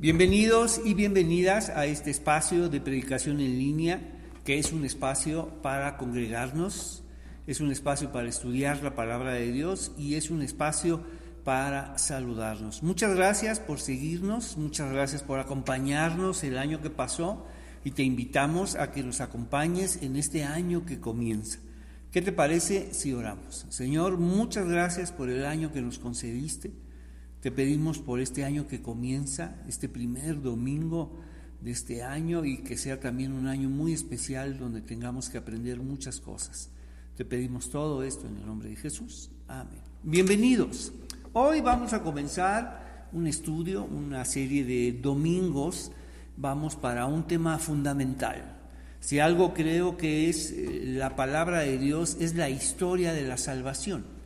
Bienvenidos y bienvenidas a este espacio de predicación en línea, que es un espacio para congregarnos, es un espacio para estudiar la palabra de Dios y es un espacio para saludarnos. Muchas gracias por seguirnos, muchas gracias por acompañarnos el año que pasó y te invitamos a que nos acompañes en este año que comienza. ¿Qué te parece si oramos? Señor, muchas gracias por el año que nos concediste. Te pedimos por este año que comienza, este primer domingo de este año y que sea también un año muy especial donde tengamos que aprender muchas cosas. Te pedimos todo esto en el nombre de Jesús. Amén. Bienvenidos. Hoy vamos a comenzar un estudio, una serie de domingos. Vamos para un tema fundamental. Si algo creo que es eh, la palabra de Dios, es la historia de la salvación.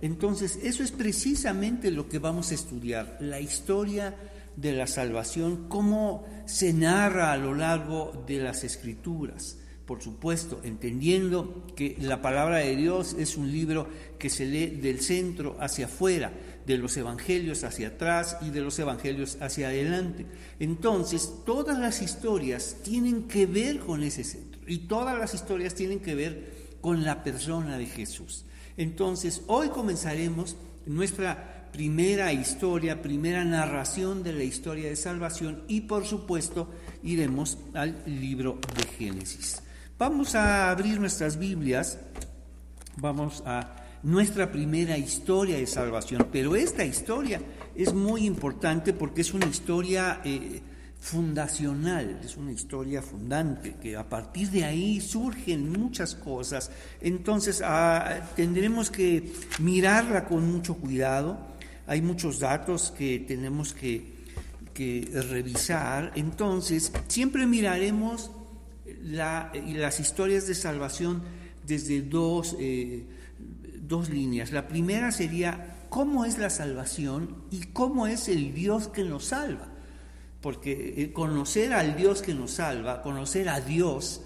Entonces, eso es precisamente lo que vamos a estudiar, la historia de la salvación, cómo se narra a lo largo de las escrituras. Por supuesto, entendiendo que la palabra de Dios es un libro que se lee del centro hacia afuera, de los evangelios hacia atrás y de los evangelios hacia adelante. Entonces, todas las historias tienen que ver con ese centro y todas las historias tienen que ver con la persona de Jesús. Entonces, hoy comenzaremos nuestra primera historia, primera narración de la historia de salvación y por supuesto iremos al libro de Génesis. Vamos a abrir nuestras Biblias, vamos a nuestra primera historia de salvación, pero esta historia es muy importante porque es una historia... Eh, fundacional, es una historia fundante, que a partir de ahí surgen muchas cosas. Entonces ah, tendremos que mirarla con mucho cuidado. Hay muchos datos que tenemos que, revisar. Entonces, siempre miraremos las historias de salvación desde dos, eh, dos líneas. La primera sería cómo es la salvación y cómo es el Dios que nos salva porque conocer al Dios que nos salva, conocer a Dios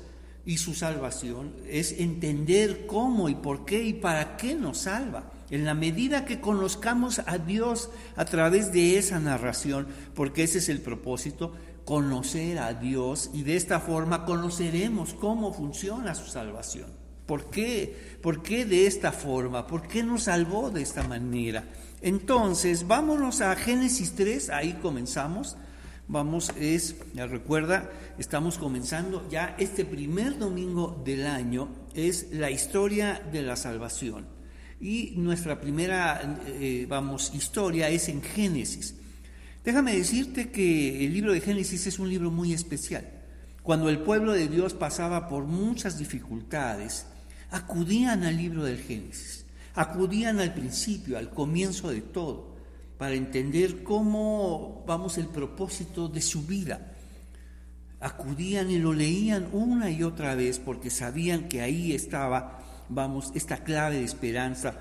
y su salvación, es entender cómo y por qué y para qué nos salva. En la medida que conozcamos a Dios a través de esa narración, porque ese es el propósito, conocer a Dios y de esta forma conoceremos cómo funciona su salvación. ¿Por qué? ¿Por qué de esta forma? ¿Por qué nos salvó de esta manera? Entonces, vámonos a Génesis 3, ahí comenzamos. Vamos, es, recuerda, estamos comenzando ya este primer domingo del año, es la historia de la salvación. Y nuestra primera, eh, vamos, historia es en Génesis. Déjame decirte que el libro de Génesis es un libro muy especial. Cuando el pueblo de Dios pasaba por muchas dificultades, acudían al libro del Génesis, acudían al principio, al comienzo de todo para entender cómo, vamos, el propósito de su vida. Acudían y lo leían una y otra vez porque sabían que ahí estaba, vamos, esta clave de esperanza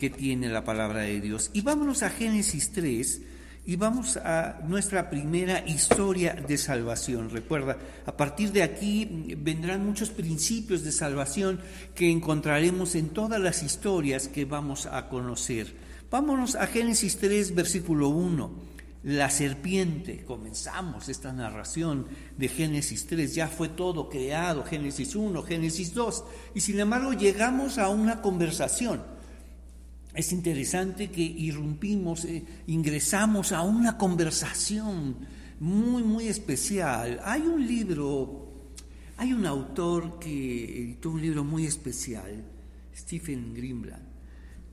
que tiene la palabra de Dios. Y vámonos a Génesis 3 y vamos a nuestra primera historia de salvación. Recuerda, a partir de aquí vendrán muchos principios de salvación que encontraremos en todas las historias que vamos a conocer. Vámonos a Génesis 3, versículo 1. La serpiente, comenzamos esta narración de Génesis 3, ya fue todo creado, Génesis 1, Génesis 2, y sin embargo llegamos a una conversación. Es interesante que irrumpimos, eh, ingresamos a una conversación muy, muy especial. Hay un libro, hay un autor que editó un libro muy especial, Stephen Greenblatt,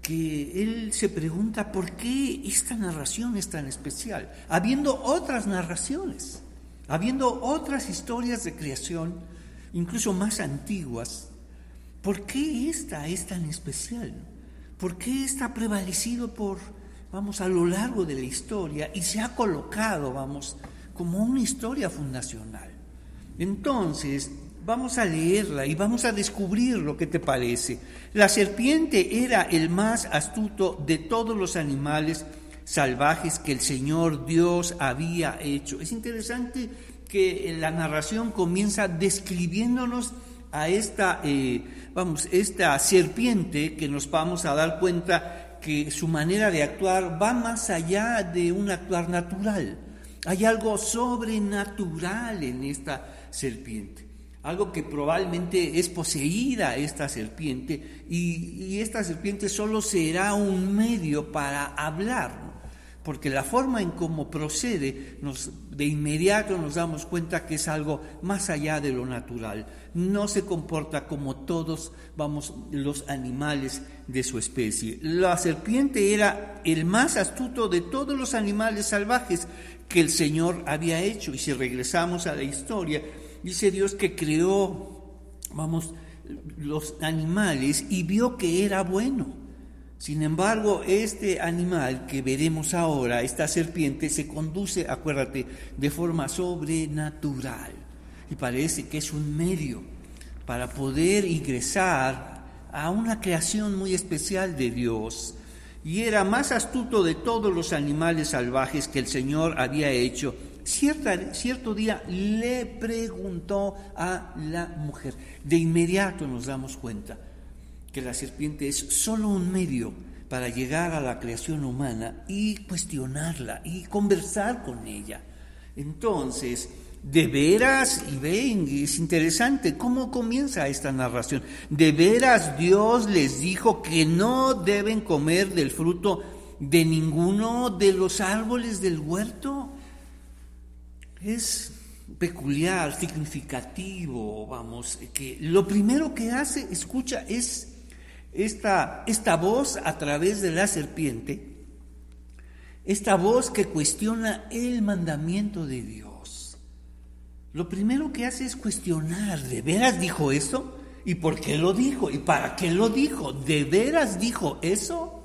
que él se pregunta por qué esta narración es tan especial, habiendo otras narraciones, habiendo otras historias de creación, incluso más antiguas, ¿por qué esta es tan especial? ¿Por qué está prevalecido por, vamos, a lo largo de la historia y se ha colocado, vamos, como una historia fundacional? Entonces, Vamos a leerla y vamos a descubrir lo que te parece. La serpiente era el más astuto de todos los animales salvajes que el Señor Dios había hecho. Es interesante que la narración comienza describiéndonos a esta, eh, vamos, esta serpiente que nos vamos a dar cuenta que su manera de actuar va más allá de un actuar natural. Hay algo sobrenatural en esta serpiente algo que probablemente es poseída esta serpiente y, esta serpiente solo será un medio para hablar, porque la forma en cómo procede, nos, de inmediato nos damos cuenta que es algo más allá de lo natural, no se comporta como todos vamos los animales de su especie. La serpiente era el más astuto de todos los animales salvajes que el Señor había hecho. Y si regresamos a la historia, Dice Dios que creó, vamos, los animales y vio que era bueno. Sin embargo, este animal que veremos ahora, esta serpiente, se conduce, acuérdate, de forma sobrenatural. Y parece que es un medio para poder ingresar a una creación muy especial de Dios. Y era más astuto de todos los animales salvajes que el Señor había hecho cierto día le preguntó a la mujer. De inmediato nos damos cuenta que la serpiente es solo un medio para llegar a la creación humana y cuestionarla y conversar con ella. Entonces, de veras, y ven, es interesante cómo comienza esta narración. De veras Dios les dijo que no deben comer del fruto de ninguno de los árboles del huerto es peculiar, significativo, vamos, que lo primero que hace, escucha, es esta, esta voz a través de la serpiente, esta voz que cuestiona el mandamiento de Dios. Lo primero que hace es cuestionar, ¿de veras dijo eso? ¿Y por qué lo dijo? ¿Y para qué lo dijo? ¿De veras dijo eso?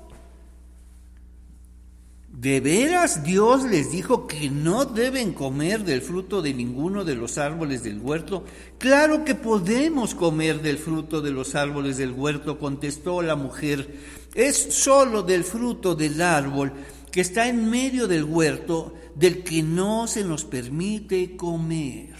¿De veras Dios les dijo que no deben comer del fruto de ninguno de los árboles del huerto? Claro que podemos comer del fruto de los árboles del huerto, contestó la mujer. Es solo del fruto del árbol que está en medio del huerto del que no se nos permite comer.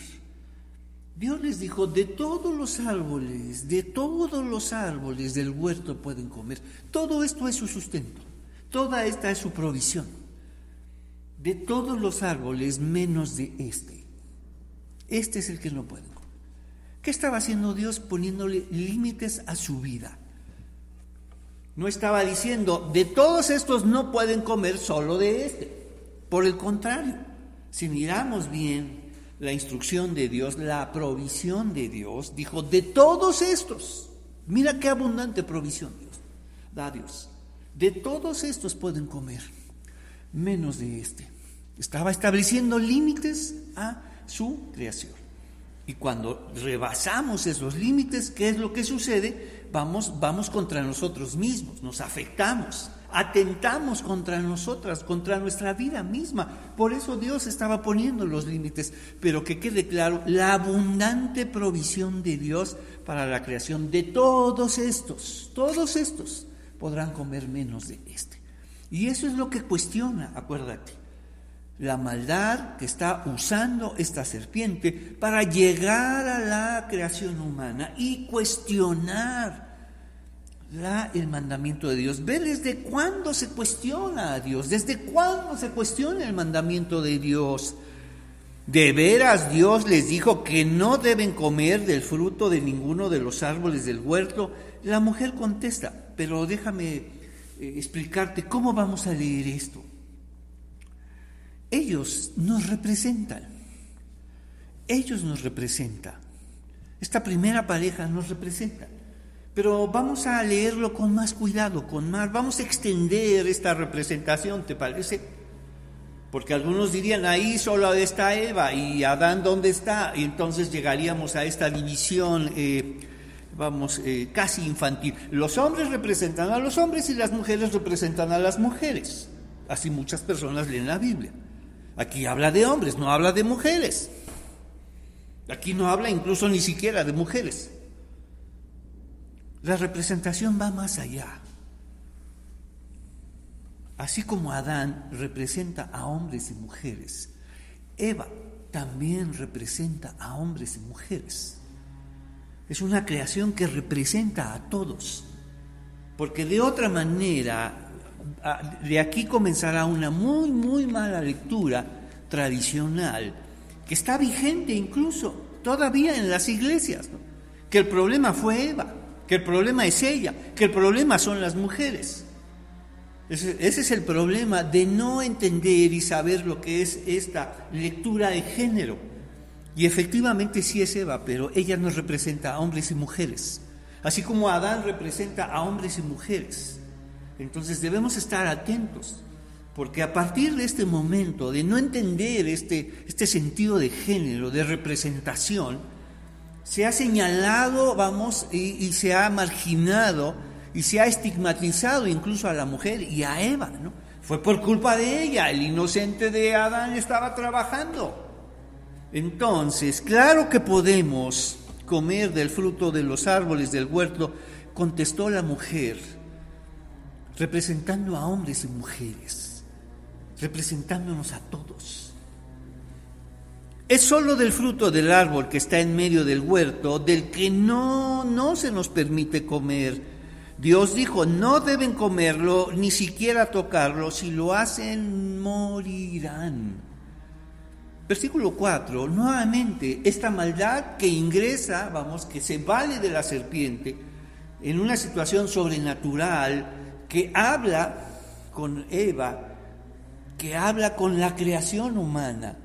Dios les dijo, de todos los árboles, de todos los árboles del huerto pueden comer. Todo esto es su sustento. Toda esta es su provisión. De todos los árboles menos de este. Este es el que no pueden comer. ¿Qué estaba haciendo Dios poniéndole límites a su vida? No estaba diciendo, de todos estos no pueden comer solo de este. Por el contrario, si miramos bien la instrucción de Dios, la provisión de Dios, dijo, de todos estos, mira qué abundante provisión Dios da Dios. De todos estos pueden comer, menos de este. Estaba estableciendo límites a su creación. Y cuando rebasamos esos límites, ¿qué es lo que sucede? Vamos, vamos contra nosotros mismos, nos afectamos, atentamos contra nosotras, contra nuestra vida misma. Por eso Dios estaba poniendo los límites. Pero que quede claro, la abundante provisión de Dios para la creación de todos estos, todos estos podrán comer menos de este. Y eso es lo que cuestiona, acuérdate, la maldad que está usando esta serpiente para llegar a la creación humana y cuestionar la, el mandamiento de Dios. Ve desde cuándo se cuestiona a Dios, desde cuándo se cuestiona el mandamiento de Dios. De veras Dios les dijo que no deben comer del fruto de ninguno de los árboles del huerto. La mujer contesta, pero déjame eh, explicarte cómo vamos a leer esto. Ellos nos representan. Ellos nos representan. Esta primera pareja nos representa. Pero vamos a leerlo con más cuidado, con más, vamos a extender esta representación, ¿te parece? Porque algunos dirían, ahí solo está Eva y Adán, ¿dónde está? Y entonces llegaríamos a esta división eh, vamos, eh, casi infantil. Los hombres representan a los hombres y las mujeres representan a las mujeres. Así muchas personas leen la Biblia. Aquí habla de hombres, no habla de mujeres. Aquí no habla incluso ni siquiera de mujeres. La representación va más allá. Así como Adán representa a hombres y mujeres, Eva también representa a hombres y mujeres. Es una creación que representa a todos. Porque de otra manera, de aquí comenzará una muy, muy mala lectura tradicional que está vigente incluso todavía en las iglesias, que el problema fue Eva, que el problema es ella, que el problema son las mujeres. Ese, es el problema de no entender y saber lo que es esta lectura de género. Y efectivamente sí es Eva, pero ella nos representa a hombres y mujeres, así como Adán representa a hombres y mujeres. Entonces debemos estar atentos, porque a partir de este momento de no entender este, este sentido de género, de representación, se ha señalado, vamos, y, y, se ha marginado y se ha estigmatizado incluso a la mujer y a Eva, ¿no? Fue por culpa de ella, el inocente de Adán estaba trabajando. Entonces, claro que podemos comer del fruto de los árboles del huerto, contestó la mujer, representando a hombres y mujeres, representándonos a todos. Es solo del fruto del árbol que está en medio del huerto, del que no, no se nos permite comer. Dios dijo, no deben comerlo, ni siquiera tocarlo, si lo hacen morirán. Versículo 4, nuevamente, esta maldad que ingresa, vamos, que se vale de la serpiente en una situación sobrenatural, que habla con Eva, que habla con la creación humana.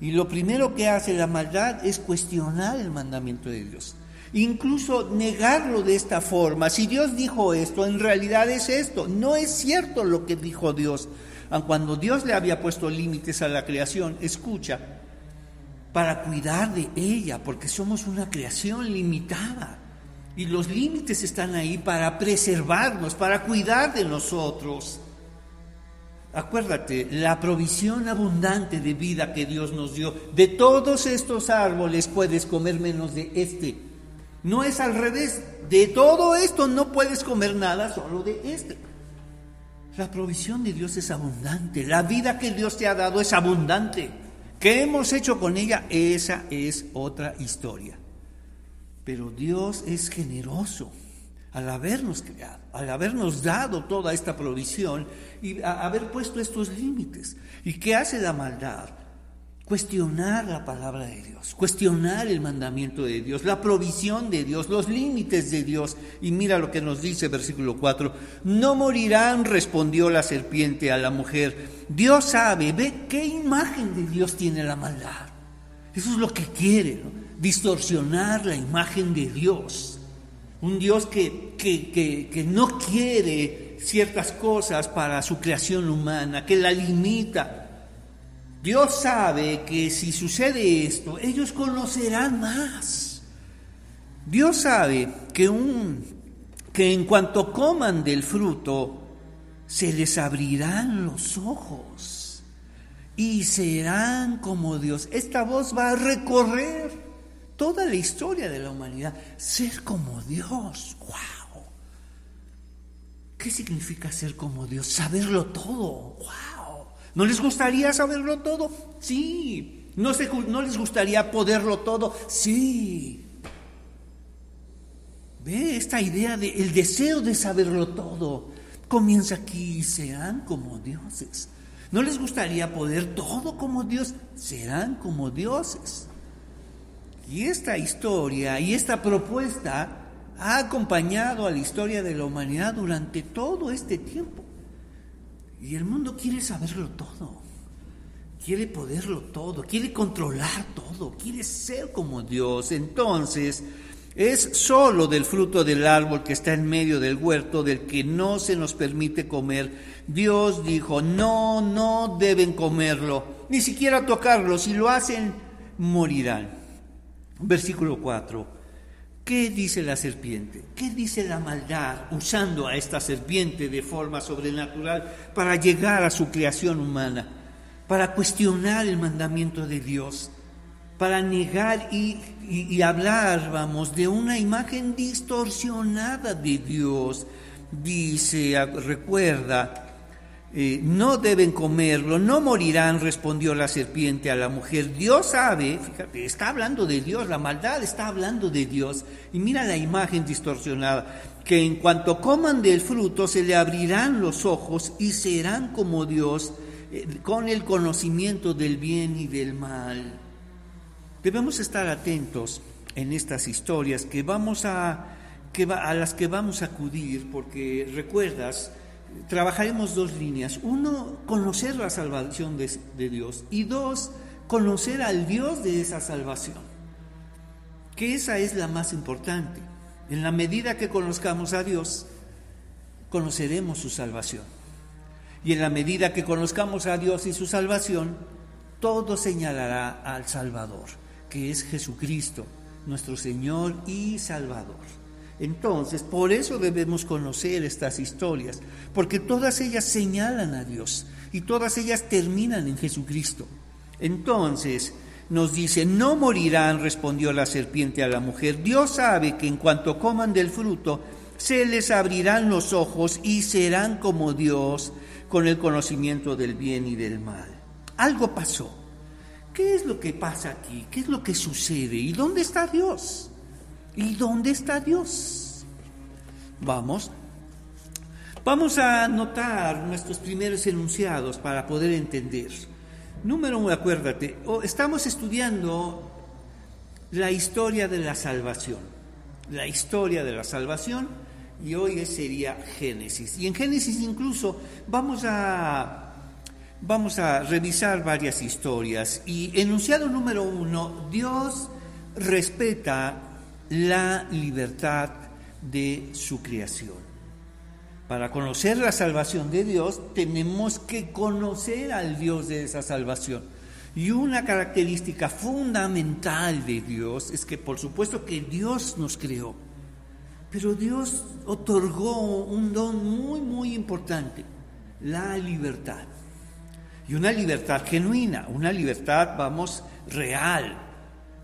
Y lo primero que hace la maldad es cuestionar el mandamiento de Dios. Incluso negarlo de esta forma. Si Dios dijo esto, en realidad es esto. No es cierto lo que dijo Dios. Cuando Dios le había puesto límites a la creación, escucha, para cuidar de ella, porque somos una creación limitada. Y los límites están ahí para preservarnos, para cuidar de nosotros. Acuérdate, la provisión abundante de vida que Dios nos dio, de todos estos árboles puedes comer menos de este. No es al revés, de todo esto no puedes comer nada, solo de este. La provisión de Dios es abundante, la vida que Dios te ha dado es abundante. ¿Qué hemos hecho con ella? Esa es otra historia. Pero Dios es generoso al habernos creado, al habernos dado toda esta provisión y haber puesto estos límites. ¿Y qué hace la maldad? Cuestionar la palabra de Dios, cuestionar el mandamiento de Dios, la provisión de Dios, los límites de Dios. Y mira lo que nos dice versículo 4, no morirán, respondió la serpiente a la mujer. Dios sabe, ve qué imagen de Dios tiene la maldad. Eso es lo que quiere, distorsionar la imagen de Dios. Un Dios que, que, que, no quiere ciertas cosas para su creación humana, que la limita. Dios sabe que si sucede esto, ellos conocerán más. Dios sabe que, un, que en cuanto coman del fruto, se les abrirán los ojos y serán como Dios. Esta voz va a recorrer toda la historia de la humanidad, ser como Dios. ¡Wow! ¿Qué significa ser como Dios? Saberlo todo. ¡Wow! ¿No les gustaría saberlo todo? Sí. ¿No, no les gustaría poderlo todo? Sí. Ve esta idea de el deseo de saberlo todo. Comienza aquí, serán como dioses. ¿No les gustaría poder todo como Dios? Serán como dioses. Y esta historia y esta propuesta ha acompañado a la historia de la humanidad durante todo este tiempo. Y el mundo quiere saberlo todo, quiere poderlo todo, quiere controlar todo, quiere ser como Dios. Entonces, es solo del fruto del árbol que está en medio del huerto del que no se nos permite comer. Dios dijo, no, no deben comerlo, ni siquiera tocarlo, si lo hacen, morirán. Versículo 4. ¿Qué dice la serpiente? ¿Qué dice la maldad usando a esta serpiente de forma sobrenatural para llegar a su creación humana, para cuestionar el mandamiento de Dios, para negar y, y hablar, vamos, de una imagen distorsionada de Dios? Dice, recuerda, eh, no deben comerlo, no morirán, respondió la serpiente a la mujer. Dios sabe, fíjate, está hablando de Dios, la maldad está hablando de Dios. Y mira la imagen distorsionada, que en cuanto coman del fruto se le abrirán los ojos y serán como Dios, eh, con el conocimiento del bien y del mal. Debemos estar atentos en estas historias que vamos a, que a las que vamos a acudir, porque recuerdas, trabajaremos dos líneas. Uno, conocer la salvación de, Dios y dos, conocer al Dios de esa salvación, que esa es la más importante. En la medida que conozcamos a Dios, conoceremos su salvación. Y en la medida que conozcamos a Dios y su salvación, todo señalará al Salvador, que es Jesucristo, nuestro Señor y Salvador. Entonces, por eso debemos conocer estas historias, porque todas ellas señalan a Dios y todas ellas terminan en Jesucristo. Entonces, nos dice, no morirán, respondió la serpiente a la mujer. Dios sabe que en cuanto coman del fruto, se les abrirán los ojos y serán como Dios con el conocimiento del bien y del mal. Algo pasó. ¿Qué es lo que pasa aquí? ¿Qué es lo que sucede? ¿Y dónde está Dios? ¿Y dónde está Dios? Vamos. Vamos a anotar nuestros primeros enunciados para poder entender. Número uno, acuérdate, estamos estudiando la historia de la salvación. La historia de la salvación y hoy sería Génesis. Y en Génesis incluso vamos a, vamos a revisar varias historias. Y enunciado número uno, Dios respeta la libertad de su creación. Para conocer la salvación de Dios tenemos que conocer al Dios de esa salvación. Y una característica fundamental de Dios es que por supuesto que Dios nos creó, pero Dios otorgó un don muy, muy importante, la libertad. Y una libertad genuina, una libertad, vamos, real,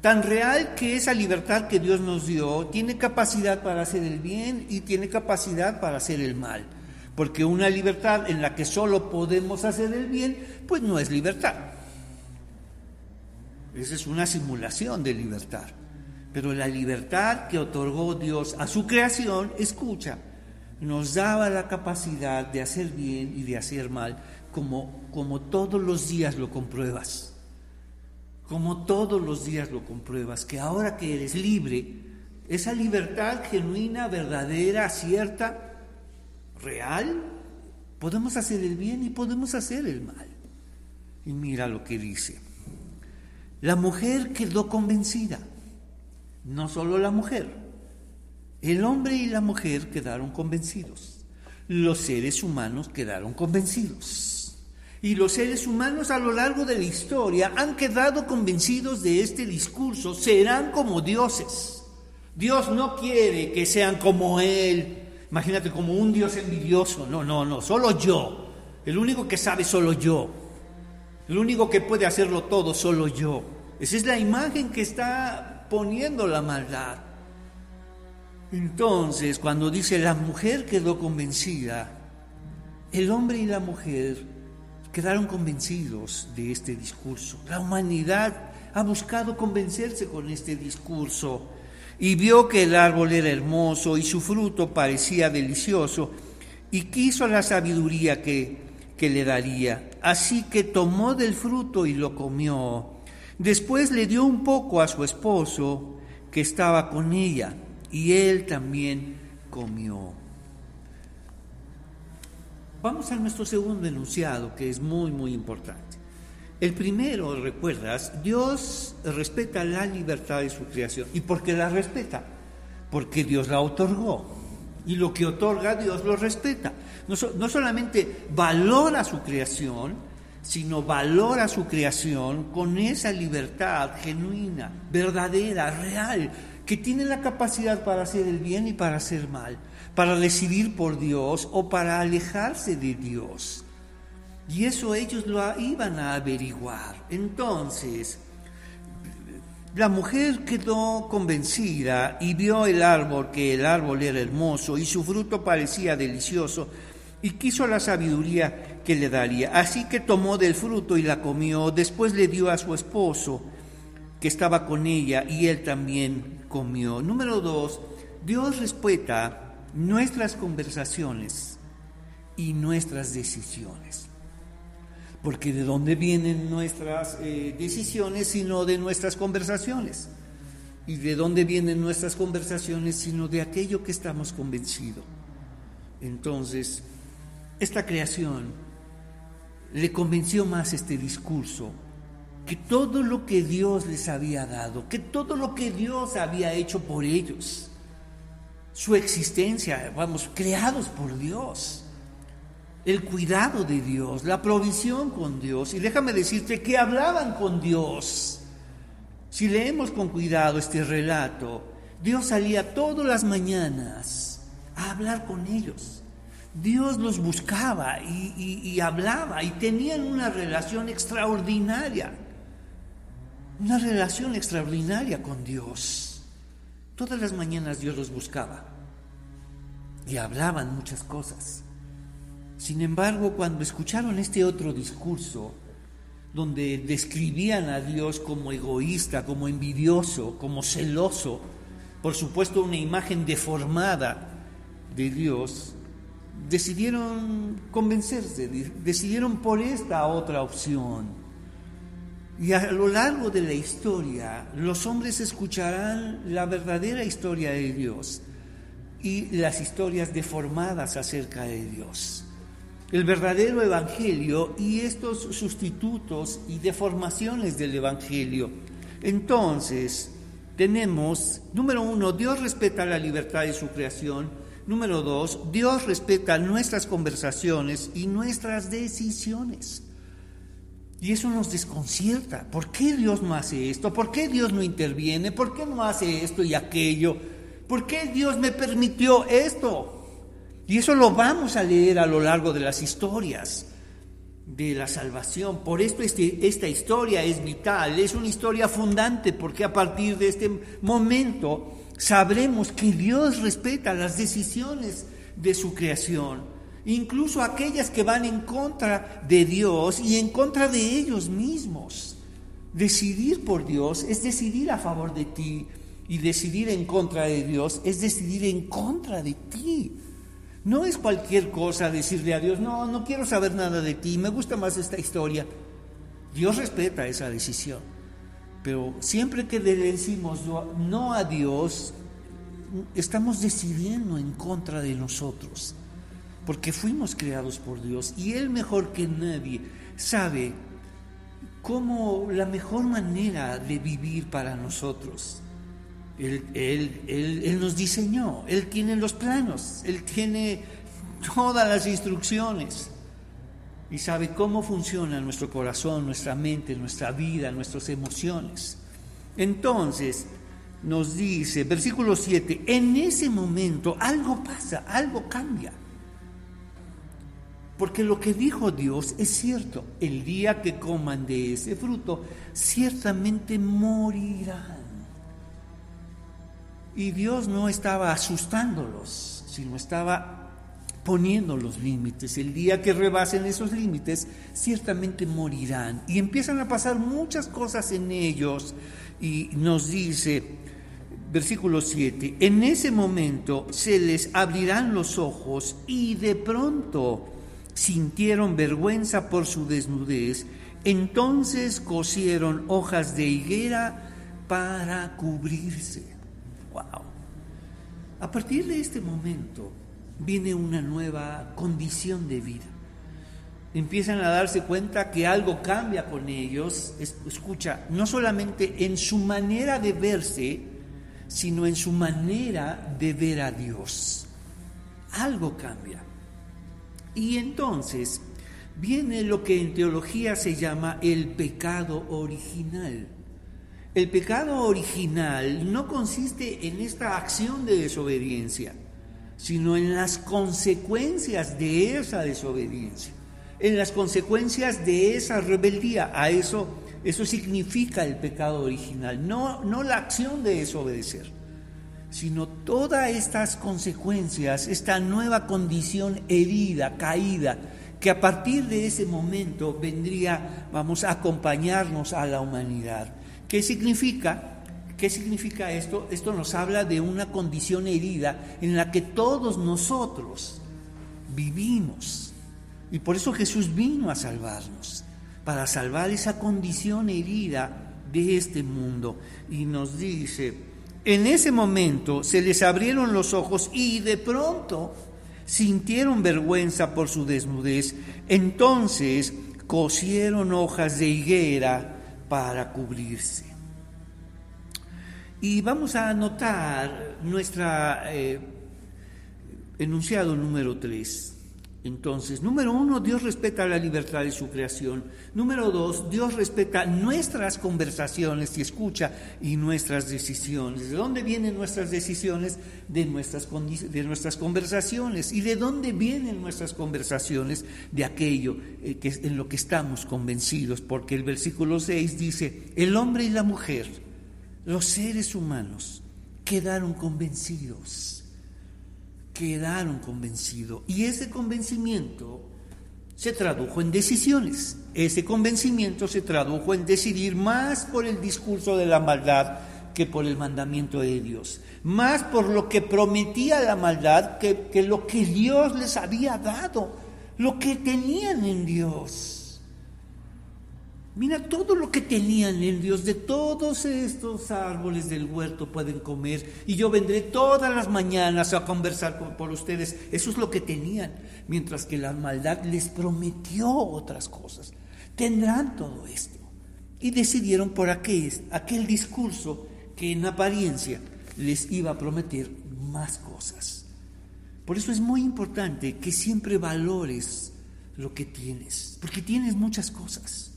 Tan real que esa libertad que Dios nos dio tiene capacidad para hacer el bien y tiene capacidad para hacer el mal. Porque una libertad en la que solo podemos hacer el bien, pues no es libertad. Esa es una simulación de libertad. Pero la libertad que otorgó Dios a su creación, escucha, nos daba la capacidad de hacer bien y de hacer mal, como, como todos los días lo compruebas como todos los días lo compruebas, que ahora que eres libre, esa libertad genuina, verdadera, cierta, real, podemos hacer el bien y podemos hacer el mal. Y mira lo que dice. La mujer quedó convencida, no solo la mujer, el hombre y la mujer quedaron convencidos, los seres humanos quedaron convencidos. Y los seres humanos a lo largo de la historia han quedado convencidos de este discurso, serán como dioses. Dios no quiere que sean como Él. Imagínate como un Dios envidioso. No, no, no, solo yo. El único que sabe solo yo. El único que puede hacerlo todo solo yo. Esa es la imagen que está poniendo la maldad. Entonces, cuando dice la mujer quedó convencida, el hombre y la mujer quedaron convencidos de este discurso. La humanidad ha buscado convencerse con este discurso y vio que el árbol era hermoso y su fruto parecía delicioso y quiso la sabiduría que, que le daría. Así que tomó del fruto y lo comió. Después le dio un poco a su esposo que estaba con ella y él también comió. Vamos a nuestro segundo enunciado, que es muy, muy importante. El primero, recuerdas, Dios respeta la libertad de su creación. ¿Y por qué la respeta? Porque Dios la otorgó. Y lo que otorga Dios lo respeta. No, no solamente valora su creación, sino valora su creación con esa libertad genuina, verdadera, real, que tiene la capacidad para hacer el bien y para hacer mal para decidir por Dios o para alejarse de Dios. Y eso ellos lo iban a averiguar. Entonces, la mujer quedó convencida y vio el árbol, que el árbol era hermoso y su fruto parecía delicioso, y quiso la sabiduría que le daría. Así que tomó del fruto y la comió, después le dio a su esposo, que estaba con ella, y él también comió. Número dos, Dios respeta nuestras conversaciones y nuestras decisiones. Porque de dónde vienen nuestras eh, decisiones sino de nuestras conversaciones. Y de dónde vienen nuestras conversaciones sino de aquello que estamos convencidos. Entonces, esta creación le convenció más este discurso que todo lo que Dios les había dado, que todo lo que Dios había hecho por ellos, su existencia, vamos, creados por Dios, el cuidado de Dios, la provisión con Dios. Y déjame decirte que hablaban con Dios. Si leemos con cuidado este relato, Dios salía todas las mañanas a hablar con ellos. Dios los buscaba y, hablaba y tenían una relación extraordinaria, una relación extraordinaria con Dios. Todas las mañanas Dios los buscaba y hablaban muchas cosas. Sin embargo, cuando escucharon este otro discurso, donde describían a Dios como egoísta, como envidioso, como celoso, por supuesto una imagen deformada de Dios, decidieron convencerse, decidieron por esta otra opción. Y a lo largo de la historia, los hombres escucharán la verdadera historia de Dios y las historias deformadas acerca de Dios. El verdadero Evangelio y estos sustitutos y deformaciones del Evangelio. Entonces, tenemos, número uno, Dios respeta la libertad de su creación Número dos, Dios respeta nuestras conversaciones y nuestras decisiones. Y eso nos desconcierta. ¿Por qué Dios no hace esto? ¿Por qué Dios no interviene? ¿Por qué no hace esto y aquello? ¿Por qué Dios me permitió esto? Y eso lo vamos a leer a lo largo de las historias de la salvación. Por esto este, esta historia es vital, es una historia fundante, porque a partir de este momento sabremos que Dios respeta las decisiones de su creación, incluso aquellas que van en contra de Dios y en contra de ellos mismos. Decidir por Dios es decidir a favor de ti y decidir en contra de Dios es decidir en contra de ti. No es cualquier cosa decirle a Dios, no, no quiero saber nada de ti, me gusta más esta historia. Dios respeta esa decisión. Pero siempre que le decimos no a Dios, estamos decidiendo en contra de nosotros, porque fuimos creados por Dios y Él mejor que nadie sabe cómo la mejor manera de vivir para nosotros. Él, él, nos diseñó, Él tiene los planos, Él tiene todas las instrucciones y sabe cómo funciona nuestro corazón, nuestra mente, nuestra vida, nuestras emociones. Entonces, nos dice, versículo 7, en ese momento algo pasa, algo cambia. Porque lo que dijo Dios es cierto, el día que coman de ese fruto, ciertamente morirán. Y Dios no estaba asustándolos, sino estaba poniendo los límites. El día que rebasen esos límites, ciertamente morirán. Y empiezan a pasar muchas cosas en ellos. Y nos dice, versículo 7, en ese momento se les abrirán los ojos y de pronto sintieron vergüenza por su desnudez. Entonces cosieron hojas de higuera para cubrirse. Wow. A partir de este momento, viene una nueva condición de vida. Empiezan a darse cuenta que algo cambia con ellos, escucha, no solamente en su manera de verse, sino en su manera de ver a Dios. Algo cambia. Y entonces viene lo que en teología se llama el pecado original. El pecado original no consiste en esta acción de desobediencia sino en las consecuencias de esa desobediencia, en las consecuencias de esa rebeldía. A eso, eso significa el pecado original, no, no la acción de desobedecer, sino todas estas consecuencias, esta nueva condición herida, caída, que a partir de ese momento vendría, vamos, a acompañarnos a la humanidad. ¿Qué significa? ¿Qué significa esto? Esto nos habla de una condición herida en la que todos nosotros vivimos. Y por eso Jesús vino a salvarnos. para salvar esa condición herida de este mundo. Y nos dice, en ese momento se les abrieron los ojos y de pronto sintieron vergüenza por su desnudez. Entonces cosieron hojas de higuera para cubrirse. Y vamos a anotar nuestra eh, enunciado número 3. Entonces, número uno, Dios respeta la libertad de su creación. Número dos, Dios respeta nuestras conversaciones y escucha y nuestras decisiones. ¿De dónde vienen nuestras decisiones? De nuestras, de nuestras conversaciones. ¿Y de dónde vienen nuestras conversaciones? De aquello eh, en lo que estamos convencidos. Porque el versículo 6 dice, el hombre y la mujer, los seres humanos, quedaron convencidos quedaron convencidos. Y ese convencimiento se tradujo en decisiones. Ese convencimiento se tradujo en decidir más por el discurso de la maldad que por el mandamiento de Dios. Más por lo que prometía la maldad que, que lo que Dios les había dado, lo que tenían en Dios. Mira todo lo que tenían en Dios, de todos estos árboles del huerto pueden comer y yo vendré todas las mañanas a conversar por ustedes. Eso es lo que tenían, mientras que la maldad les prometió otras cosas. Tendrán todo esto. Y decidieron por aquel, aquel discurso que en apariencia les iba a prometer más cosas. Por eso es muy importante que siempre valores lo que tienes, porque tienes muchas cosas.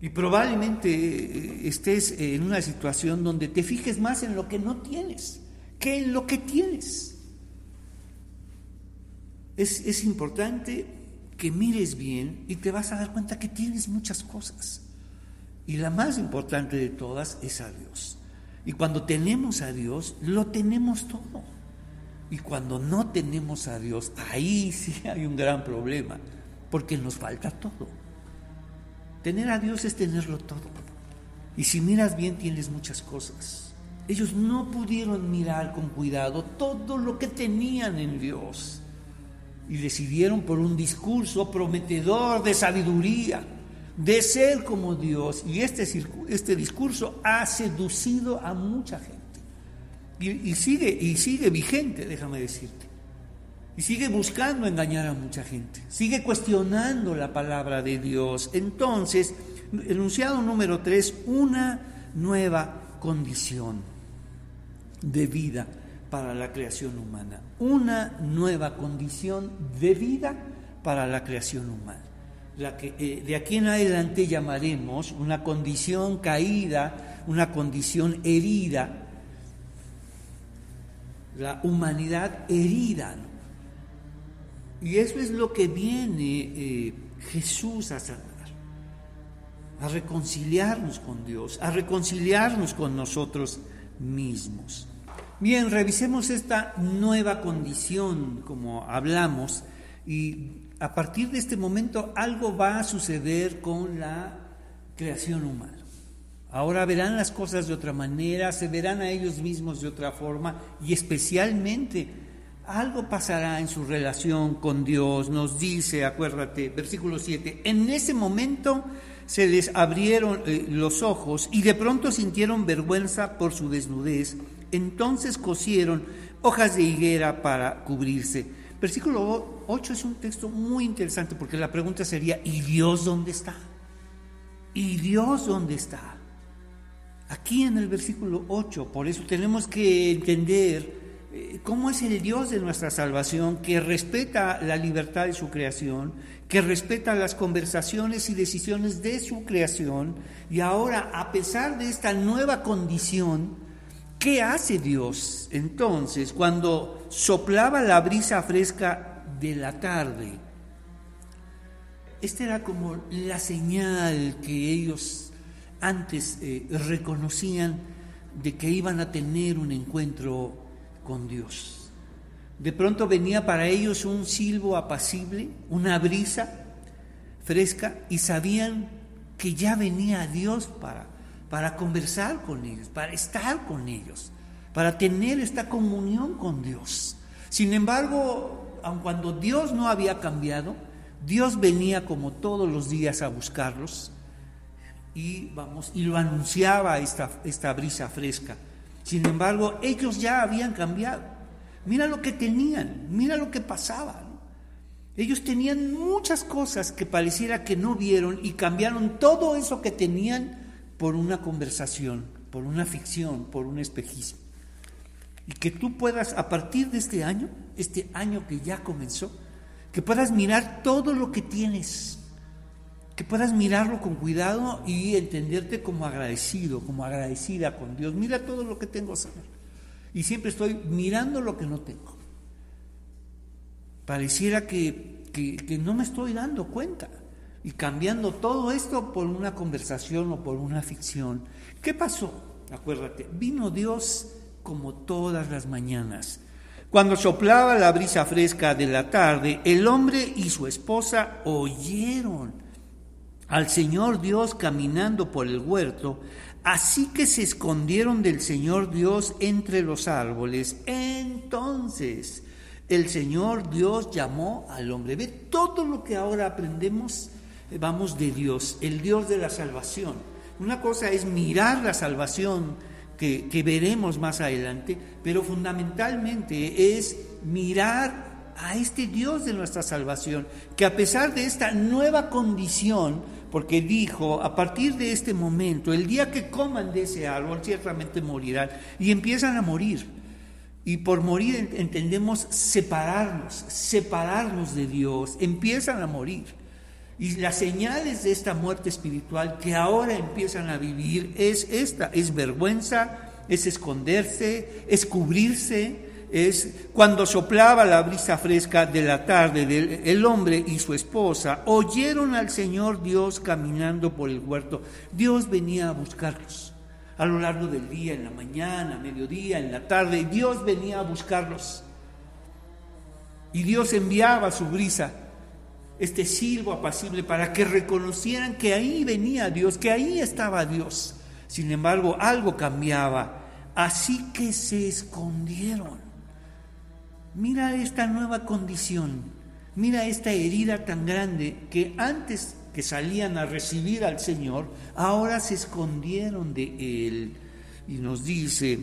Y probablemente eh, estés en una situación donde te fijes más en lo que no tienes que en lo que tienes. Es, es, importante que mires bien y te vas a dar cuenta que tienes muchas cosas. Y la más importante de todas es a Dios. Y cuando tenemos a Dios, lo tenemos todo. Y cuando no tenemos a Dios, ahí sí hay un gran problema, porque nos falta todo. Tener a Dios es tenerlo todo. Y si miras bien tienes muchas cosas. Ellos no pudieron mirar con cuidado todo lo que tenían en Dios. Y decidieron por un discurso prometedor de sabiduría, de ser como Dios. Y este, este discurso ha seducido a mucha gente. Y, y, sigue, y sigue vigente, déjame decirte. Y sigue buscando engañar a mucha gente, sigue cuestionando la palabra de Dios. Entonces, enunciado número tres, una nueva condición de vida para la creación humana. Una nueva condición de vida para la creación humana. La que eh, de aquí en adelante llamaremos una condición caída, una condición herida, la humanidad herida. Y eso es lo que viene eh, Jesús a sanar, a reconciliarnos con Dios, a reconciliarnos con nosotros mismos. Bien, revisemos esta nueva condición, como hablamos, y a partir de este momento algo va a suceder con la creación humana. Ahora verán las cosas de otra manera, se verán a ellos mismos de otra forma y especialmente algo pasará en su relación con Dios, nos dice, acuérdate, versículo 7, en ese momento se les abrieron eh, los ojos y de pronto sintieron vergüenza por su desnudez, entonces cosieron hojas de higuera para cubrirse. Versículo 8 es un texto muy interesante porque la pregunta sería, ¿y Dios dónde está? ¿Y Dios dónde está? Aquí en el versículo 8, por eso tenemos que entender cómo es el Dios de nuestra salvación que respeta la libertad de su creación, que respeta las conversaciones y decisiones de su creación, y ahora, a pesar de esta nueva condición, ¿qué hace Dios entonces cuando soplaba la brisa fresca de la tarde? Esta era como la señal que ellos antes eh, reconocían de que iban a tener un encuentro con Dios. De pronto venía para ellos un silbo apacible, una brisa fresca y sabían que ya venía Dios para, para conversar con ellos, para estar con ellos, para tener esta comunión con Dios. Sin embargo, aun cuando Dios no había cambiado, Dios venía como todos los días a buscarlos y vamos y lo anunciaba esta, esta brisa fresca. Sin embargo, ellos ya habían cambiado. Mira lo que tenían, mira lo que pasaba. Ellos tenían muchas cosas que pareciera que no vieron y cambiaron todo eso que tenían por una conversación, por una ficción, por un espejismo. Y que tú puedas, a partir de este año, este año que ya comenzó, que puedas mirar todo lo que tienes, que puedas mirarlo con cuidado y entenderte como agradecido, como agradecida con Dios. Mira todo lo que tengo, Señor. Y siempre estoy mirando lo que no tengo. Pareciera que, que no me estoy dando cuenta y cambiando todo esto por una conversación o por una ficción. ¿Qué pasó? Acuérdate, vino Dios como todas las mañanas. Cuando soplaba la brisa fresca de la tarde, el hombre y su esposa oyeron al Señor Dios caminando por el huerto, así que se escondieron del Señor Dios entre los árboles. Entonces el Señor Dios llamó al hombre. Ve todo lo que ahora aprendemos, eh, vamos de Dios, el Dios de la salvación. Una cosa es mirar la salvación que, veremos más adelante, pero fundamentalmente es mirar a este Dios de nuestra salvación, que a pesar de esta nueva condición, porque dijo, a partir de este momento, el día que coman de ese árbol, ciertamente morirán, y empiezan a morir. Y por morir entendemos separarnos, separarnos de Dios, empiezan a morir. Y las señales de esta muerte espiritual que ahora empiezan a vivir es esta, es vergüenza, es esconderse, es cubrirse, es cuando soplaba la brisa fresca de la tarde, el hombre y su esposa oyeron al Señor Dios caminando por el huerto. Dios venía a buscarlos a lo largo del día, en la mañana, mediodía, en la tarde. Dios venía a buscarlos. Y Dios enviaba su brisa este silbo apacible para que reconocieran que ahí venía Dios, que ahí estaba Dios. Sin embargo, algo cambiaba, así que se escondieron. Mira esta nueva condición, mira esta herida tan grande que antes que salían a recibir al Señor, ahora se escondieron de Él. Y nos dice,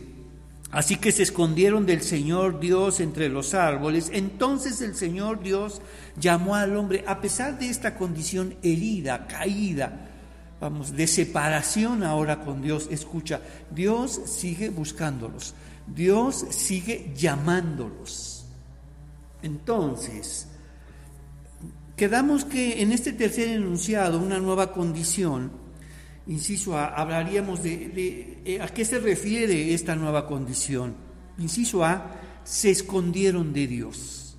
Así que se escondieron del Señor Dios entre los árboles. Entonces el Señor Dios llamó al hombre, a pesar de esta condición herida, caída, vamos, de separación ahora con Dios. Escucha, Dios sigue buscándolos, Dios sigue llamándolos. Entonces, quedamos que en este tercer enunciado, una nueva condición, Inciso A, hablaríamos de, eh, a qué se refiere esta nueva condición. Inciso A, se escondieron de Dios.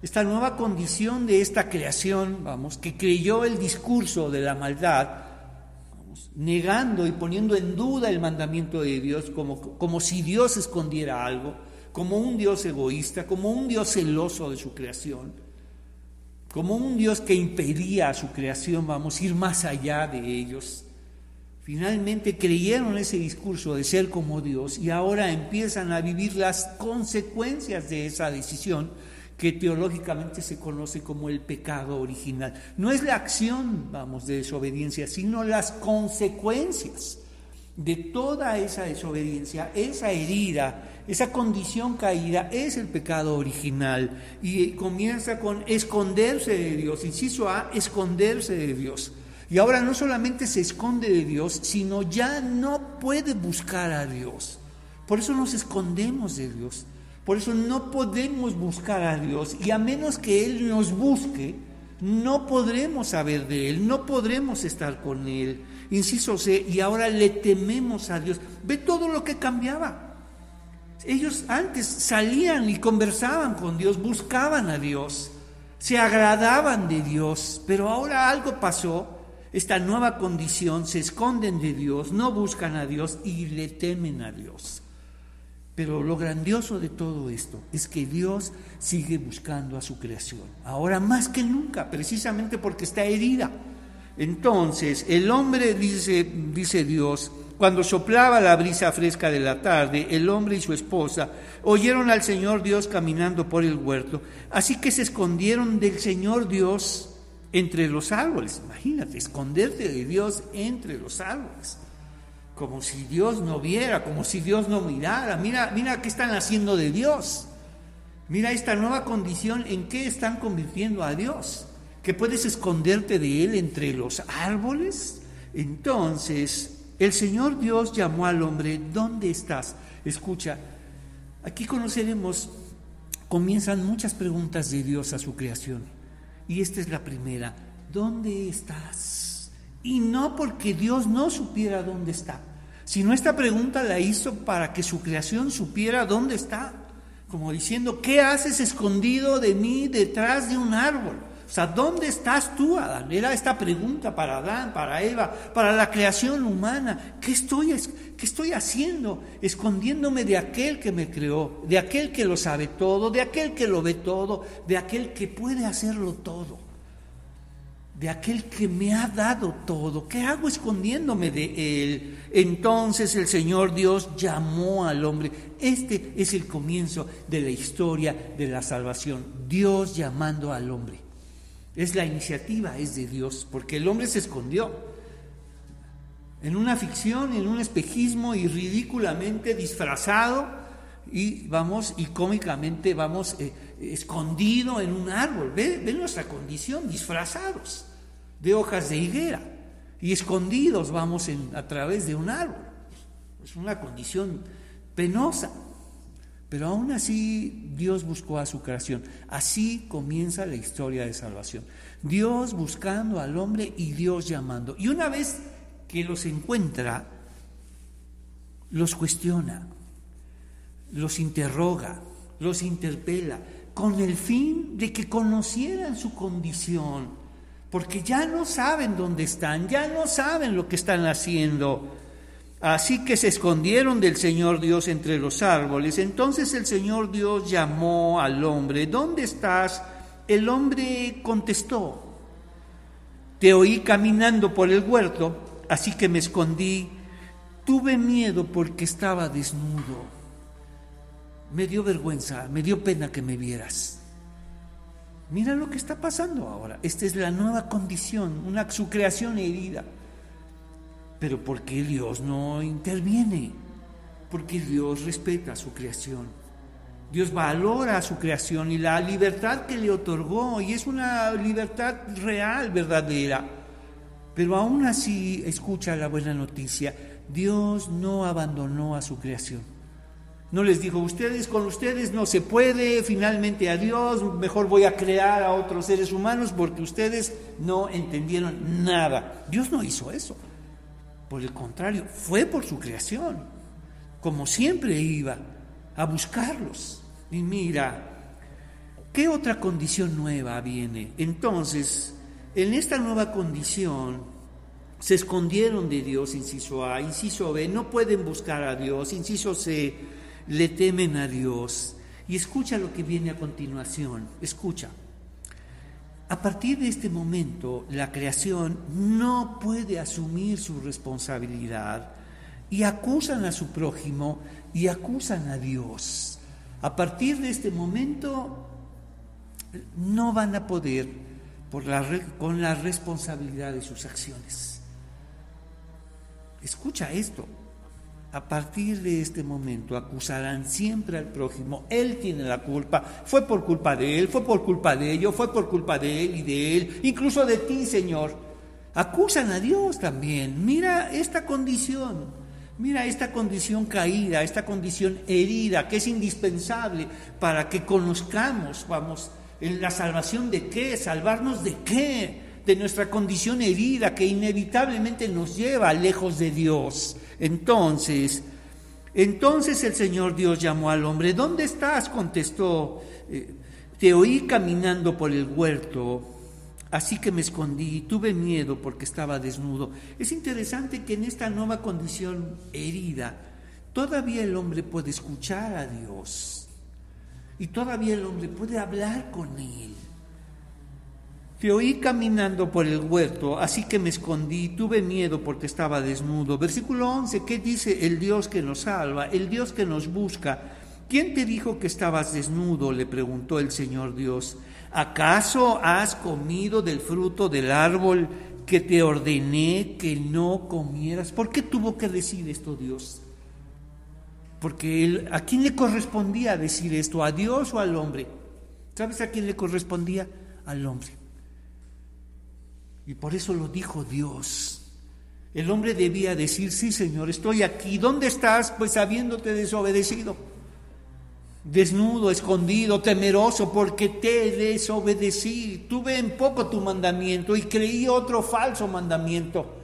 Esta nueva condición de esta creación, vamos, que creyó el discurso de la maldad, negando y poniendo en duda el mandamiento de Dios, como, como si Dios escondiera algo, como un Dios egoísta, como un Dios celoso de su creación, como un Dios que impedía a su creación, vamos, ir más allá de ellos. Finalmente creyeron ese discurso de ser como Dios y ahora empiezan a vivir las consecuencias de esa decisión que teológicamente se conoce como el pecado original. No es la acción, vamos, de desobediencia, sino las consecuencias de toda esa desobediencia, esa herida, esa condición caída es el pecado original y comienza con esconderse de Dios, inciso A, esconderse de Dios. Y ahora no solamente se esconde de Dios, sino ya no puede buscar a Dios. Por eso nos escondemos de Dios. Por eso no podemos buscar a Dios. Y a menos que Él nos busque, no podremos saber de Él, no podremos estar con Él. Inciso C, y ahora le tememos a Dios. Ve todo lo que cambiaba. Ellos antes salían y conversaban con Dios, buscaban a Dios, se agradaban de Dios, pero ahora algo pasó esta nueva condición, se esconden de Dios, no buscan a Dios y le temen a Dios. Pero lo grandioso de todo esto es que Dios sigue buscando a su creación, ahora más que nunca, precisamente porque está herida. Entonces, el hombre, dice, dice Dios, cuando soplaba la brisa fresca de la tarde, el hombre y su esposa oyeron al Señor Dios caminando por el huerto, así que se escondieron del Señor Dios entre los árboles. Imagínate, esconderte de Dios entre los árboles. Como si Dios no viera, como si Dios no mirara. Mira, mira qué están haciendo de Dios. Mira esta nueva condición en qué están convirtiendo a Dios. Que puedes esconderte de Él entre los árboles. Entonces, el Señor Dios llamó al hombre, ¿dónde estás? Escucha, aquí conoceremos, comienzan muchas preguntas de Dios a su creación. Y esta es la primera. ¿Dónde estás? Y no porque Dios no supiera dónde está, sino esta pregunta la hizo para que su creación supiera dónde está. Como diciendo, ¿qué haces escondido de mí detrás de un árbol? O sea, ¿dónde estás tú, Adán? Era esta pregunta para Adán, para Eva, para la creación humana. ¿Qué estoy, qué estoy haciendo? Escondiéndome de aquel que me creó, de aquel que lo sabe todo, de aquel que lo ve todo, de aquel que puede hacerlo todo, de aquel que me ha dado todo. ¿Qué hago escondiéndome de él? Entonces el Señor Dios llamó al hombre. Este es el comienzo de la historia de la salvación. Dios llamando al hombre. Es la iniciativa, es de Dios, porque el hombre se escondió en una ficción, en un espejismo y ridículamente disfrazado y vamos y cómicamente vamos eh, escondido en un árbol. Ve, ve nuestra condición, disfrazados de hojas de higuera y escondidos vamos en, a través de un árbol. Es una condición penosa. Pero aún así Dios buscó a su creación. Así comienza la historia de salvación. Dios buscando al hombre y Dios llamando. Y una vez que los encuentra, los cuestiona, los interroga, los interpela, con el fin de que conocieran su condición, porque ya no saben dónde están, ya no saben lo que están haciendo. Así que se escondieron del Señor Dios entre los árboles. Entonces el Señor Dios llamó al hombre, ¿dónde estás? El hombre contestó, te oí caminando por el huerto, así que me escondí. Tuve miedo porque estaba desnudo. Me dio vergüenza, me dio pena que me vieras. Mira lo que está pasando ahora. Esta es la nueva condición, una su creación herida. Pero ¿por qué Dios no interviene? Porque Dios respeta su creación. Dios valora su creación y la libertad que le otorgó, y es una libertad real, verdadera. Pero aún así, escucha la buena noticia, Dios no abandonó a su creación. No les dijo, ustedes con ustedes no se puede, finalmente a Dios, mejor voy a crear a otros seres humanos porque ustedes no entendieron nada. Dios no hizo eso. Por el contrario, fue por su creación, como siempre iba a buscarlos. Y mira, ¿qué otra condición nueva viene? Entonces, en esta nueva condición, se escondieron de Dios, inciso A, inciso B, no pueden buscar a Dios, inciso C, le temen a Dios. Y escucha lo que viene a continuación, escucha. A partir de este momento, la creación no puede asumir su responsabilidad y acusan a su prójimo y acusan a Dios. A partir de este momento, no van a poder con la responsabilidad de sus acciones. Escucha esto a partir de este momento acusarán siempre al prójimo, él tiene la culpa, fue por culpa de él, fue por culpa de ello, fue por culpa de él y de él, incluso de ti, Señor. Acusan a Dios también. Mira esta condición, mira esta condición caída, esta condición herida, que es indispensable para que conozcamos, vamos, en la salvación de qué, salvarnos de qué, de nuestra condición herida que inevitablemente nos lleva lejos de Dios. Entonces, entonces el Señor Dios llamó al hombre, ¿dónde estás? contestó, eh, te oí caminando por el huerto, así que me escondí, tuve miedo porque estaba desnudo. Es interesante que en esta nueva condición herida, todavía el hombre puede escuchar a Dios y todavía el hombre puede hablar con Él. Te oí caminando por el huerto, así que me escondí, tuve miedo porque estaba desnudo. Versículo 11, ¿qué dice el Dios que nos salva, el Dios que nos busca? ¿Quién te dijo que estabas desnudo? le preguntó el Señor Dios. ¿acaso has comido del fruto del árbol que te ordené que no comieras? ¿Por qué tuvo que decir esto Dios? Porque él, ¿a quién le correspondía decir esto? ¿A Dios o al hombre? ¿Sabes a quién le correspondía? Al hombre. Y por eso lo dijo Dios. El hombre debía decir, sí Señor, estoy aquí. ¿Dónde estás? Pues habiéndote desobedecido. Desnudo, escondido, temeroso, porque te desobedecí. Tuve en poco tu mandamiento y creí otro falso mandamiento.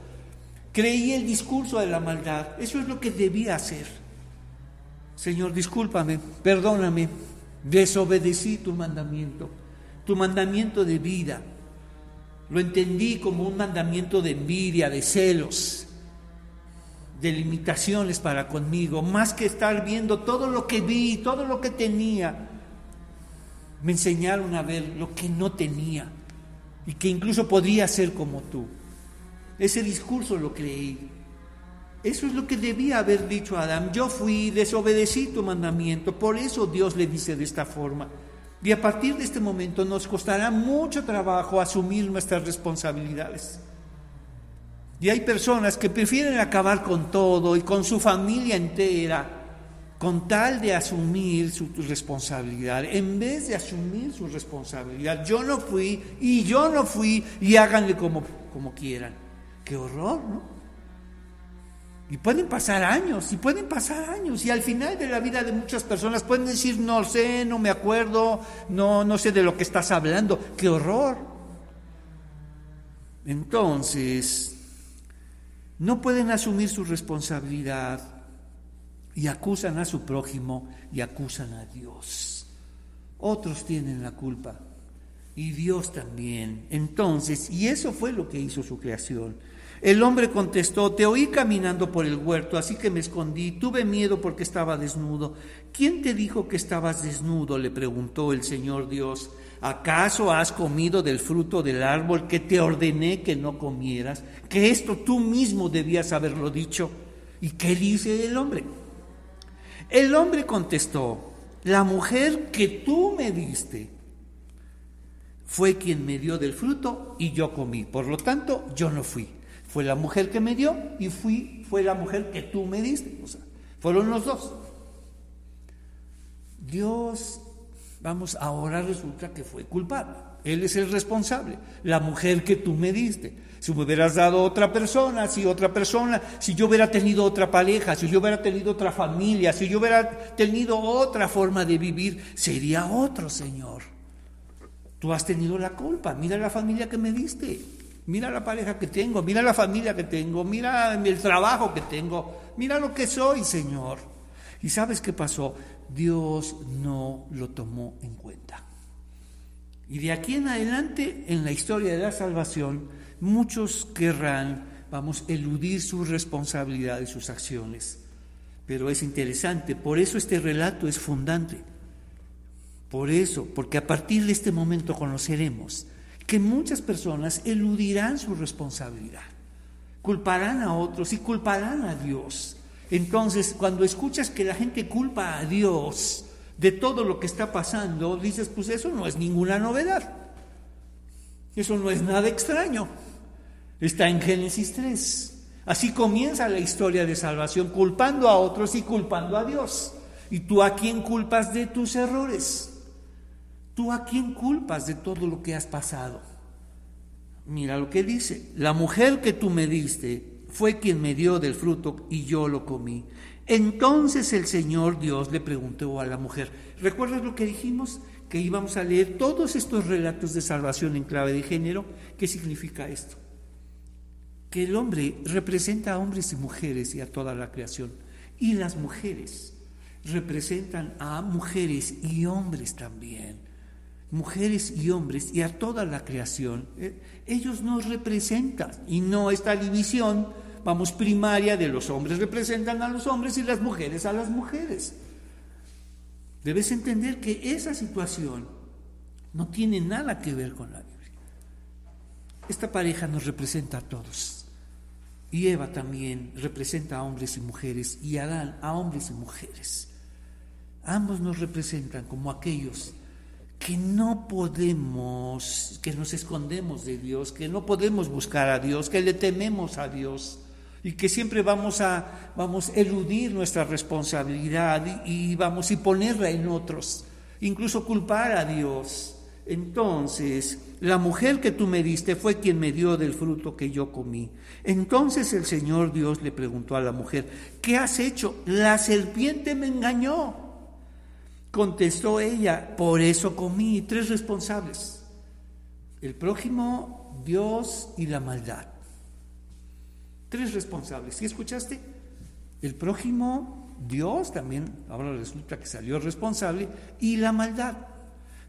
Creí el discurso de la maldad. Eso es lo que debía hacer. Señor, discúlpame, perdóname. Desobedecí tu mandamiento, tu mandamiento de vida lo entendí como un mandamiento de envidia, de celos, de limitaciones para conmigo, más que estar viendo todo lo que vi, todo lo que tenía. Me enseñaron a ver lo que no tenía y que incluso podría ser como tú. Ese discurso lo creí. Eso es lo que debía haber dicho Adán. Yo fui, desobedecí tu mandamiento. Por eso Dios le dice de esta forma. Y a partir de este momento nos costará mucho trabajo asumir nuestras responsabilidades. Y hay personas que prefieren acabar con todo y con su familia entera con tal de asumir su responsabilidad, en vez de asumir su responsabilidad. Yo no fui y yo no fui y háganle como, como quieran. Qué horror, ¿no? Y pueden pasar años, y pueden pasar años, y al final de la vida de muchas personas pueden decir, no sé, no me acuerdo, no, no sé de lo que estás hablando, qué horror. Entonces, no pueden asumir su responsabilidad y acusan a su prójimo y acusan a Dios. Otros tienen la culpa y Dios también. Entonces, y eso fue lo que hizo su creación. El hombre contestó, te oí caminando por el huerto, así que me escondí, tuve miedo porque estaba desnudo. ¿Quién te dijo que estabas desnudo? le preguntó el Señor Dios. ¿Acaso has comido del fruto del árbol que te ordené que no comieras? Que esto tú mismo debías haberlo dicho. ¿Y qué dice el hombre? El hombre contestó, la mujer que tú me diste fue quien me dio del fruto y yo comí. Por lo tanto, yo no fui. Fue la mujer que me dio y fui, fue la mujer que tú me diste. O sea, fueron los dos. Dios, vamos, ahora resulta que fue culpable. Él es el responsable. La mujer que tú me diste. Si me hubieras dado otra persona, si otra persona, si yo hubiera tenido otra pareja, si yo hubiera tenido otra familia, si yo hubiera tenido otra forma de vivir, sería otro, Señor. Tú has tenido la culpa. Mira la familia que me diste. Mira la pareja que tengo, mira la familia que tengo, mira el trabajo que tengo, mira lo que soy, Señor. ¿Y sabes qué pasó? Dios no lo tomó en cuenta. Y de aquí en adelante, en la historia de la salvación, muchos querrán, vamos, eludir su responsabilidad y sus acciones. Pero es interesante, por eso este relato es fundante. Por eso, porque a partir de este momento conoceremos que muchas personas eludirán su responsabilidad, culparán a otros y culparán a Dios. Entonces, cuando escuchas que la gente culpa a Dios de todo lo que está pasando, dices, pues eso no es ninguna novedad. Eso no es nada extraño. Está en Génesis 3. Así comienza la historia de salvación, culpando a otros y culpando a Dios. ¿Y tú a quién culpas de tus errores? ¿Tú a quién culpas de todo lo que has pasado? Mira lo que dice, la mujer que tú me diste fue quien me dio del fruto y yo lo comí. Entonces el Señor Dios le preguntó a la mujer, ¿recuerdas lo que dijimos? Que íbamos a leer todos estos relatos de salvación en clave de género. ¿Qué significa esto? Que el hombre representa a hombres y mujeres y a toda la creación. Y las mujeres representan a mujeres y hombres también mujeres y hombres y a toda la creación. Eh, ellos nos representan y no esta división, vamos, primaria de los hombres representan a los hombres y las mujeres a las mujeres. Debes entender que esa situación no tiene nada que ver con la Biblia. Esta pareja nos representa a todos. Y Eva también representa a hombres y mujeres y Adán a hombres y mujeres. Ambos nos representan como aquellos que no podemos, que nos escondemos de Dios, que no podemos buscar a Dios, que le tememos a Dios y que siempre vamos a vamos eludir nuestra responsabilidad y, y vamos a ponerla en otros, incluso culpar a Dios. Entonces, la mujer que tú me diste fue quien me dio del fruto que yo comí. Entonces el Señor Dios le preguntó a la mujer, ¿qué has hecho? La serpiente me engañó. Contestó ella, por eso comí. Tres responsables, el prójimo, Dios y la maldad. Tres responsables. ¿Sí escuchaste? El prójimo, Dios también, ahora resulta que salió responsable, y la maldad.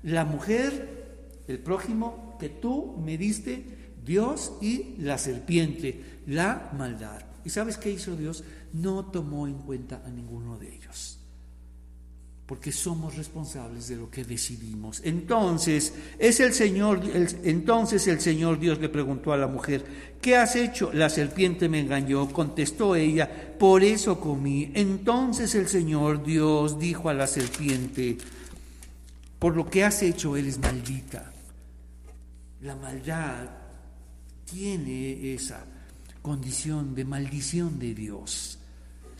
La mujer, el prójimo que tú me diste, Dios y la serpiente, la maldad. ¿Y sabes qué hizo Dios? No tomó en cuenta a ninguno de ellos porque somos responsables de lo que decidimos. Entonces, es el Señor, entonces el Señor Dios le preguntó a la mujer, ¿qué has hecho? La serpiente me engañó, contestó ella, por eso comí. Entonces el Señor Dios dijo a la serpiente, por lo que has hecho eres maldita. La maldad tiene esa condición de maldición de Dios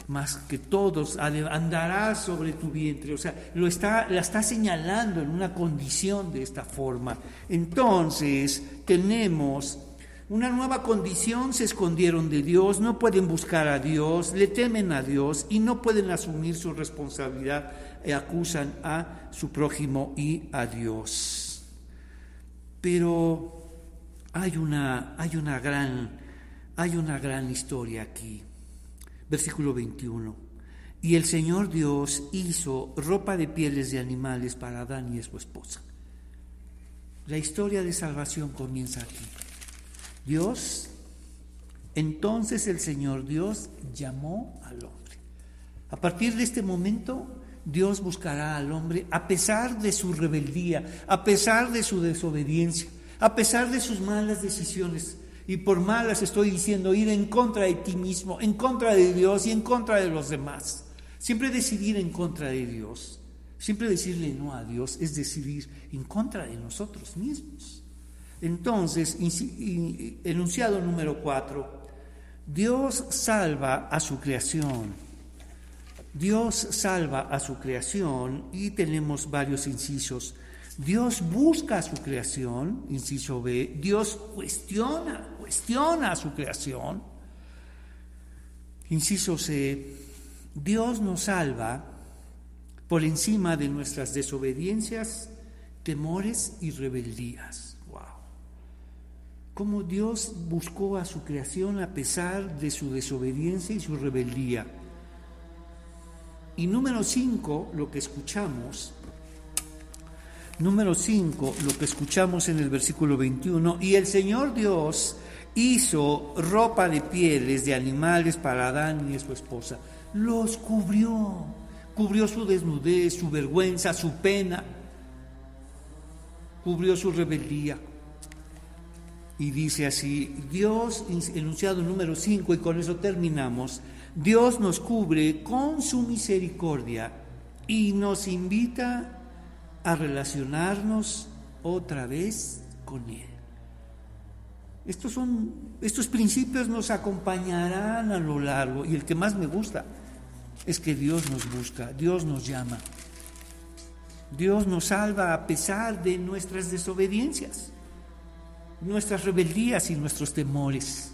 más que todos, andarás sobre tu vientre. O sea, lo está, la está señalando en una condición de esta forma. Entonces, tenemos una nueva condición, se escondieron de Dios, no pueden buscar a Dios, le temen a Dios y no pueden asumir su responsabilidad y acusan a su prójimo y a Dios. Pero hay una, hay una gran, hay una gran historia aquí. Versículo 21. Y el Señor Dios hizo ropa de pieles de animales para Adán y su esposa. La historia de salvación comienza aquí. Dios, entonces el Señor Dios llamó al hombre. A partir de este momento, Dios buscará al hombre a pesar de su rebeldía, a pesar de su desobediencia, a pesar de sus malas decisiones. Y por malas estoy diciendo ir en contra de ti mismo, en contra de Dios y en contra de los demás. Siempre decidir en contra de Dios, siempre decirle no a Dios es decidir en contra de nosotros mismos. Entonces, enunciado número cuatro, Dios salva a su creación. Dios salva a su creación y tenemos varios incisos. Dios busca a su creación, inciso B, Dios cuestiona, cuestiona su creación. Inciso C, Dios nos salva por encima de nuestras desobediencias, temores y rebeldías. Wow. Cómo Dios buscó a su creación a pesar de su desobediencia y su rebeldía. Y número cinco, lo que escuchamos, Número 5, lo que escuchamos en el versículo 21, y el Señor Dios hizo ropa de pieles de animales para Adán y su esposa. Los cubrió, cubrió su desnudez, su vergüenza, su pena, cubrió su rebeldía. Y dice así, Dios, enunciado número 5, y con eso terminamos, Dios nos cubre con su misericordia y nos invita a relacionarnos otra vez con Él. Estos, son, estos principios nos acompañarán a lo largo y el que más me gusta es que Dios nos busca, Dios nos llama. Dios nos salva a pesar de nuestras desobediencias, nuestras rebeldías y nuestros temores.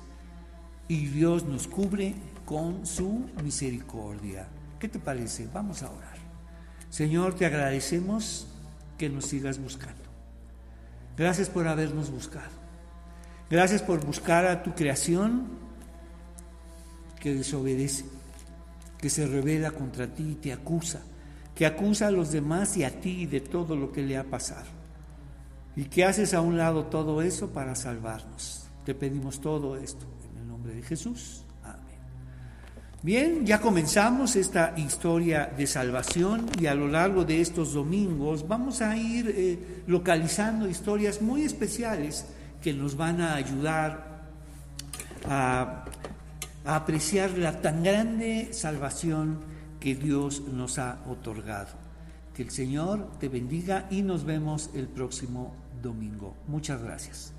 Y Dios nos cubre con su misericordia. ¿Qué te parece? Vamos a orar. Señor, te agradecemos que nos sigas buscando. Gracias por habernos buscado. Gracias por buscar a tu creación que desobedece, que se revela contra ti y te acusa, que acusa a los demás y a ti de todo lo que le ha pasado. Y que haces a un lado todo eso para salvarnos. Te pedimos todo esto en el nombre de Jesús. Bien, ya comenzamos esta historia de salvación y a lo largo de estos domingos vamos a ir eh, localizando historias muy especiales que nos van a ayudar a, a apreciar la tan grande salvación que Dios nos ha otorgado. Que el Señor te bendiga y nos vemos el próximo domingo. Muchas gracias.